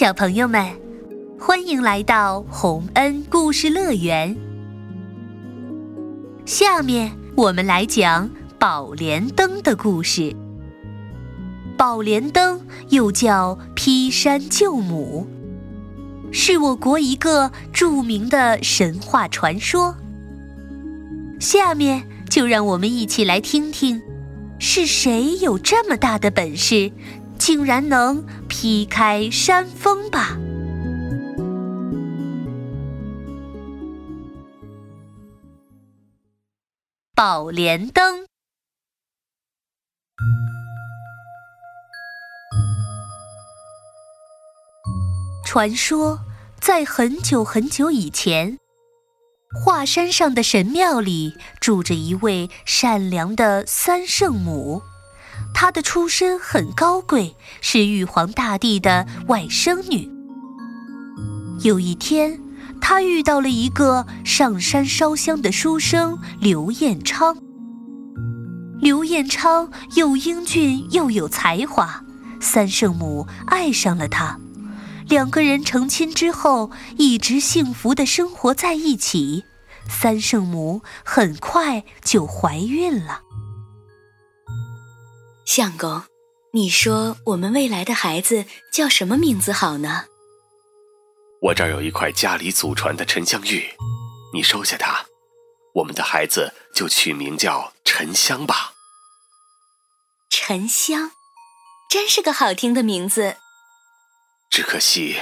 小朋友们，欢迎来到洪恩故事乐园。下面我们来讲宝莲灯的故事。宝莲灯又叫劈山救母，是我国一个著名的神话传说。下面就让我们一起来听听，是谁有这么大的本事？竟然能劈开山峰吧！宝莲灯。传说，在很久很久以前，华山上的神庙里住着一位善良的三圣母。她的出身很高贵，是玉皇大帝的外甥女。有一天，她遇到了一个上山烧香的书生刘彦昌。刘彦昌又英俊又有才华，三圣母爱上了他。两个人成亲之后，一直幸福的生活在一起。三圣母很快就怀孕了。相公，你说我们未来的孩子叫什么名字好呢？我这儿有一块家里祖传的沉香玉，你收下它，我们的孩子就取名叫沉香吧。沉香，真是个好听的名字。只可惜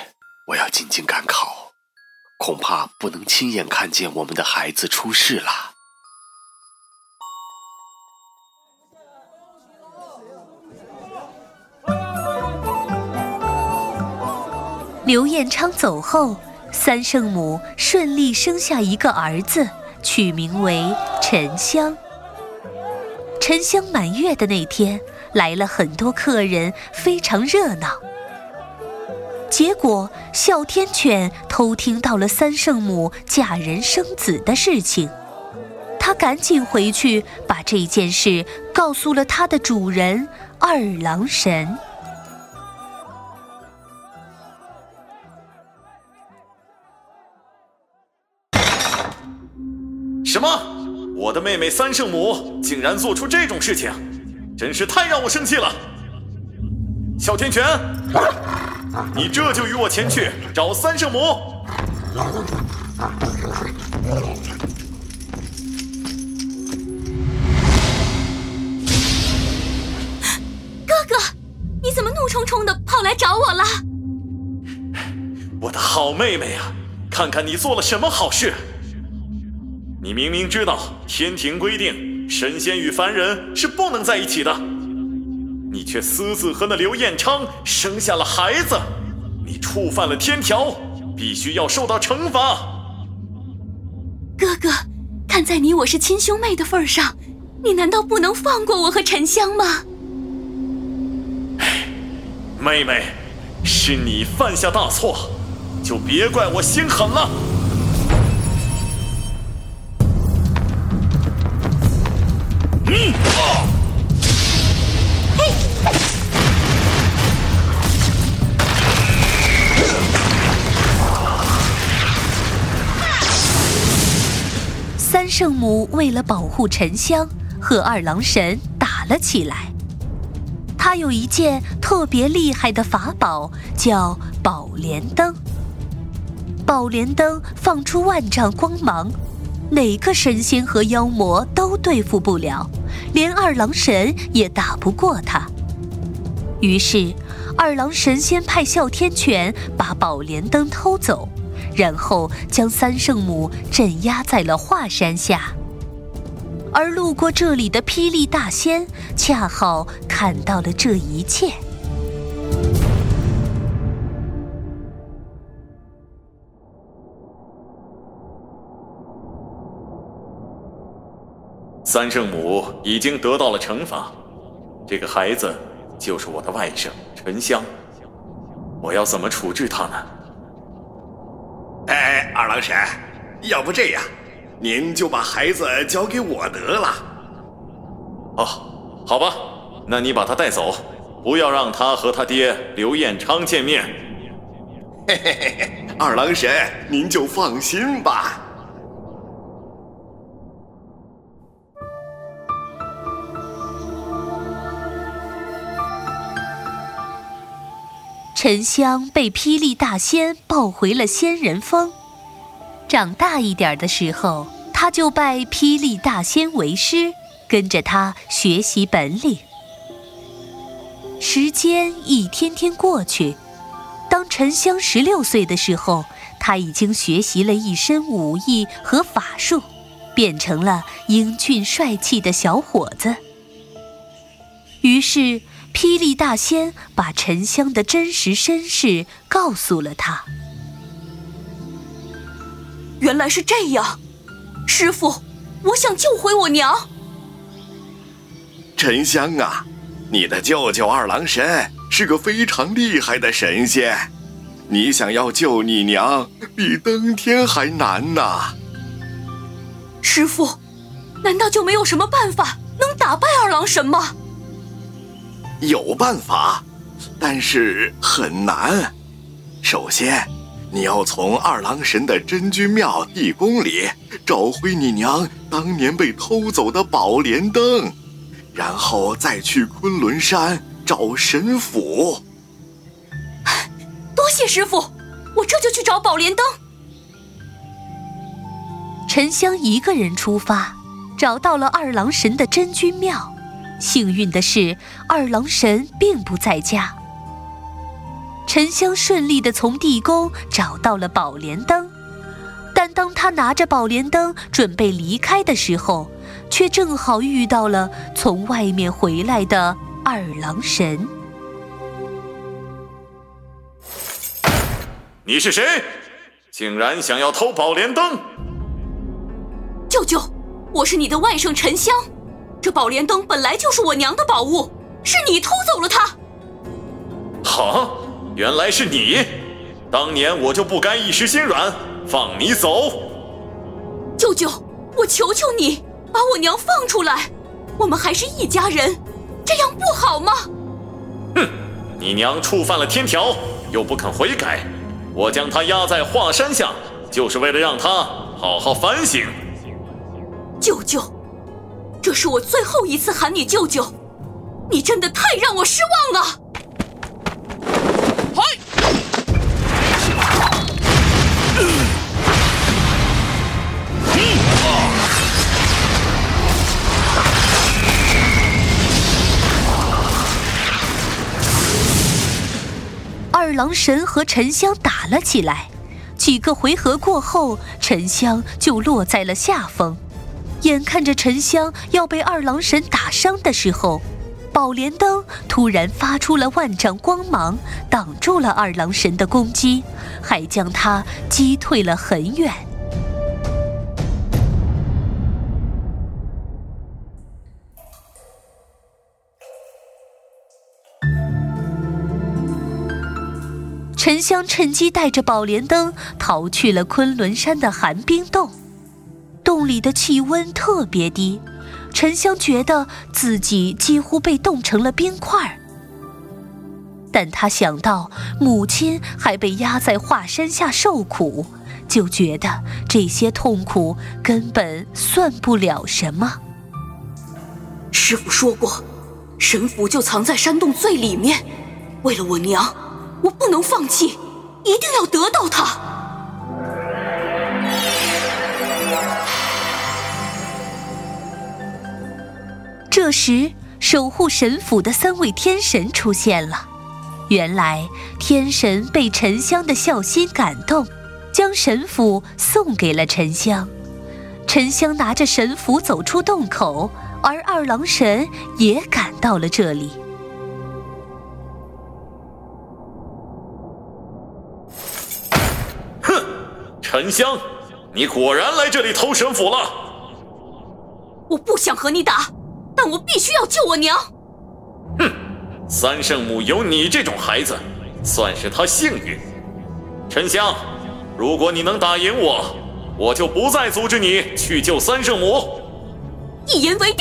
我要进京赶考，恐怕不能亲眼看见我们的孩子出世了。刘彦昌走后，三圣母顺利生下一个儿子，取名为沉香。沉香满月的那天，来了很多客人，非常热闹。结果，哮天犬偷听到了三圣母嫁人生子的事情，他赶紧回去把这件事告诉了他的主人二郎神。妹妹三圣母竟然做出这种事情，真是太让我生气了！哮天犬，你这就与我前去找三圣母。哥哥，你怎么怒冲冲的跑来找我了？我的好妹妹啊，看看你做了什么好事！你明明知道天庭规定神仙与凡人是不能在一起的，你却私自和那刘彦昌生下了孩子，你触犯了天条，必须要受到惩罚。哥哥，看在你我是亲兄妹的份上，你难道不能放过我和沉香吗？妹妹，是你犯下大错，就别怪我心狠了。三圣母为了保护沉香，和二郎神打了起来。他有一件特别厉害的法宝，叫宝莲灯。宝莲灯放出万丈光芒。哪个神仙和妖魔都对付不了，连二郎神也打不过他。于是，二郎神先派哮天犬把宝莲灯偷走，然后将三圣母镇压在了华山下。而路过这里的霹雳大仙恰好看到了这一切。三圣母已经得到了惩罚，这个孩子就是我的外甥沉香，我要怎么处置他呢？哎，二郎神，要不这样，您就把孩子交给我得了。哦，好吧，那你把他带走，不要让他和他爹刘彦昌见面。嘿嘿嘿嘿，二郎神，您就放心吧。沉香被霹雳大仙抱回了仙人峰。长大一点的时候，他就拜霹雳大仙为师，跟着他学习本领。时间一天天过去，当沉香十六岁的时候，他已经学习了一身武艺和法术，变成了英俊帅气的小伙子。于是。霹雳大仙把沉香的真实身世告诉了他。原来是这样，师傅，我想救回我娘。沉香啊，你的舅舅二郎神是个非常厉害的神仙，你想要救你娘，比登天还难呐。师傅，难道就没有什么办法能打败二郎神吗？有办法，但是很难。首先，你要从二郎神的真君庙地宫里找回你娘当年被偷走的宝莲灯，然后再去昆仑山找神府。多谢师傅，我这就去找宝莲灯。沉香一个人出发，找到了二郎神的真君庙。幸运的是，二郎神并不在家。沉香顺利地从地宫找到了宝莲灯，但当他拿着宝莲灯准备离开的时候，却正好遇到了从外面回来的二郎神。你是谁？竟然想要偷宝莲灯？舅舅，我是你的外甥沉香。这宝莲灯本来就是我娘的宝物，是你偷走了它。好，原来是你！当年我就不该一时心软，放你走。舅舅，我求求你，把我娘放出来，我们还是一家人，这样不好吗？哼，你娘触犯了天条，又不肯悔改，我将她压在华山下，就是为了让她好好反省。舅舅。这是我最后一次喊你舅舅，你真的太让我失望了。嗨！二郎神和沉香打了起来，几个回合过后，沉香就落在了下风。眼看着沉香要被二郎神打伤的时候，宝莲灯突然发出了万丈光芒，挡住了二郎神的攻击，还将他击退了很远。沉香趁机带着宝莲灯逃去了昆仑山的寒冰洞。洞里的气温特别低，沉香觉得自己几乎被冻成了冰块但他想到母亲还被压在华山下受苦，就觉得这些痛苦根本算不了什么。师傅说过，神符就藏在山洞最里面。为了我娘，我不能放弃，一定要得到它。这时，守护神府的三位天神出现了。原来，天神被沉香的孝心感动，将神斧送给了沉香。沉香拿着神符走出洞口，而二郎神也赶到了这里。哼，沉香，你果然来这里偷神斧了！我不想和你打。但我必须要救我娘。哼，三圣母有你这种孩子，算是她幸运。沉香，如果你能打赢我，我就不再阻止你去救三圣母。一言为定。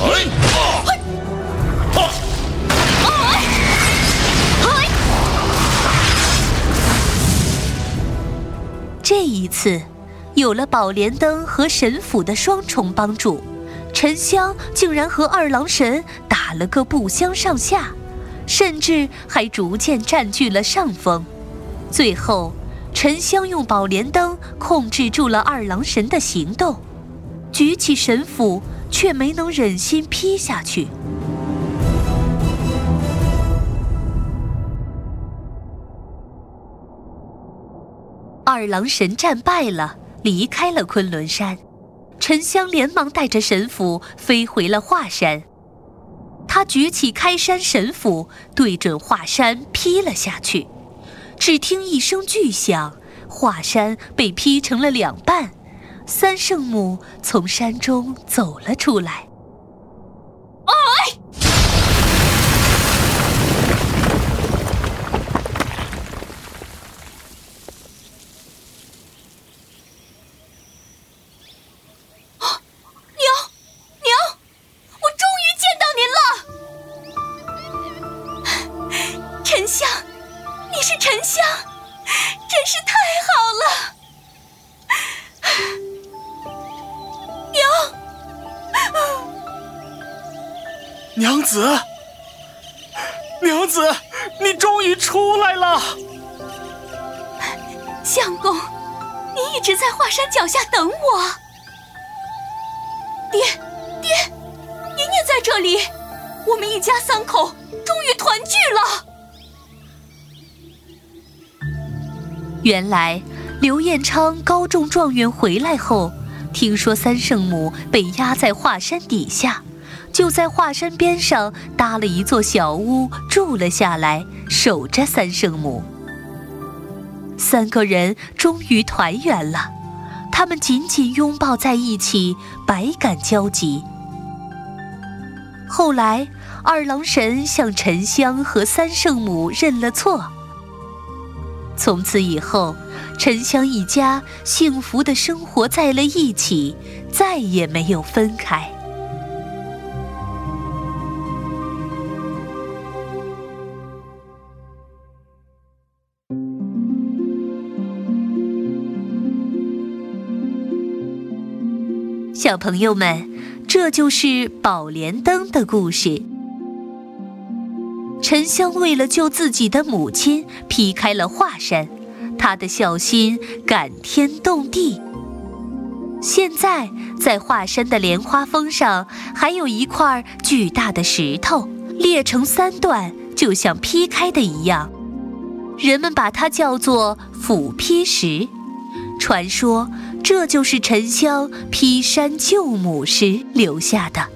哎！次，有了宝莲灯和神斧的双重帮助，沉香竟然和二郎神打了个不相上下，甚至还逐渐占据了上风。最后，沉香用宝莲灯控制住了二郎神的行动，举起神斧却没能忍心劈下去。二郎神战败了，离开了昆仑山。沉香连忙带着神斧飞回了华山。他举起开山神斧，对准华山劈了下去。只听一声巨响，华山被劈成了两半。三圣母从山中走了出来。娘子，娘子，你终于出来了！相公，你一直在华山脚下等我。爹，爹，您也在这里，我们一家三口终于团聚了。原来刘彦昌高中状元回来后，听说三圣母被压在华山底下。就在华山边上搭了一座小屋，住了下来，守着三圣母。三个人终于团圆了，他们紧紧拥抱在一起，百感交集。后来，二郎神向沉香和三圣母认了错。从此以后，沉香一家幸福的生活在了一起，再也没有分开。小朋友们，这就是宝莲灯的故事。沉香为了救自己的母亲，劈开了华山，他的孝心感天动地。现在，在华山的莲花峰上，还有一块巨大的石头，裂成三段，就像劈开的一样。人们把它叫做斧劈石。传说。这就是沉香劈山救母时留下的。